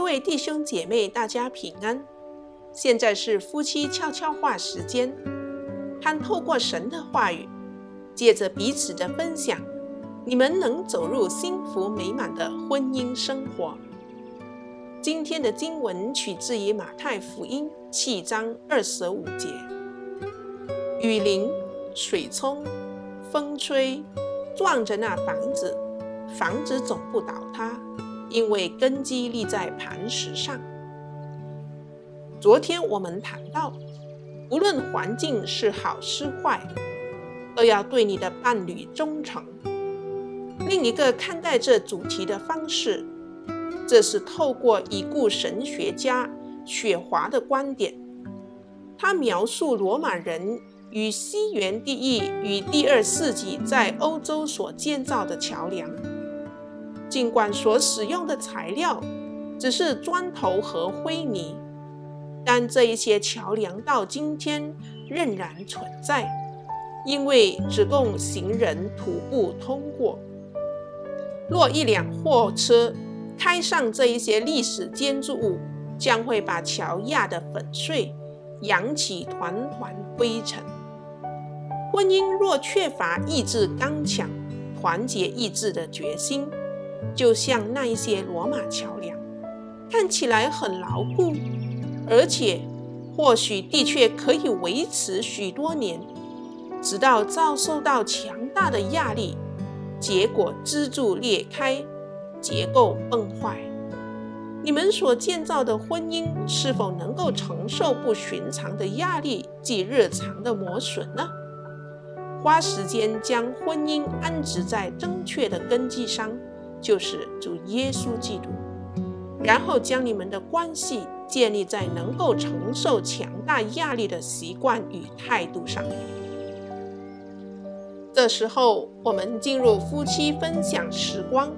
各位弟兄姐妹，大家平安。现在是夫妻悄悄话时间，盼透过神的话语，借着彼此的分享，你们能走入幸福美满的婚姻生活。今天的经文取自于马太福音七章二十五节：雨淋、水冲、风吹，撞着那房子，房子总不倒塌。因为根基立在磐石上。昨天我们谈到，无论环境是好是坏，都要对你的伴侣忠诚。另一个看待这主题的方式，这是透过已故神学家雪华的观点。他描述罗马人与西元第一与第二世纪在欧洲所建造的桥梁。尽管所使用的材料只是砖头和灰泥，但这一些桥梁到今天仍然存在，因为只供行人徒步通过。若一辆货车开上这一些历史建筑物，将会把桥压得粉碎，扬起团团灰尘。婚姻若缺乏意志刚强、团结意志的决心，就像那一些罗马桥梁，看起来很牢固，而且或许的确可以维持许多年，直到遭受到强大的压力，结果支柱裂开，结构崩坏。你们所建造的婚姻是否能够承受不寻常的压力及日常的磨损呢？花时间将婚姻安置在正确的根基上。就是主耶稣基督，然后将你们的关系建立在能够承受强大压力的习惯与态度上。这时候，我们进入夫妻分享时光，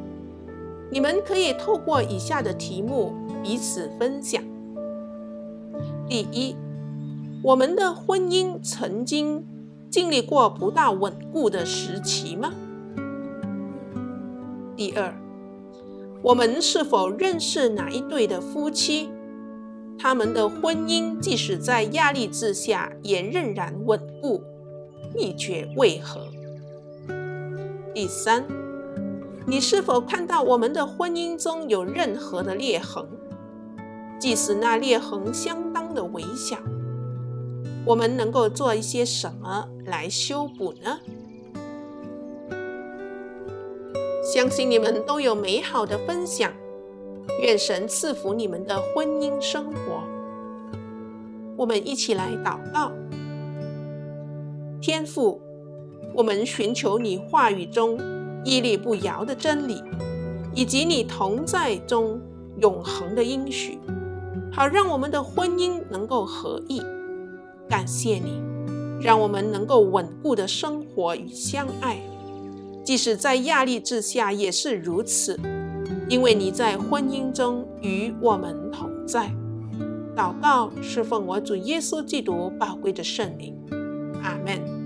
你们可以透过以下的题目彼此分享：第一，我们的婚姻曾经经历过不大稳固的时期吗？第二，我们是否认识哪一对的夫妻？他们的婚姻即使在压力之下，也仍然稳固。秘诀为何？第三，你是否看到我们的婚姻中有任何的裂痕？即使那裂痕相当的微小，我们能够做一些什么来修补呢？相信你们都有美好的分享，愿神赐福你们的婚姻生活。我们一起来祷告：天父，我们寻求你话语中屹立不摇的真理，以及你同在中永恒的应许，好让我们的婚姻能够合一。感谢你，让我们能够稳固的生活与相爱。即使在压力之下也是如此，因为你在婚姻中与我们同在。祷告侍奉我主耶稣基督宝贵的圣灵，阿门。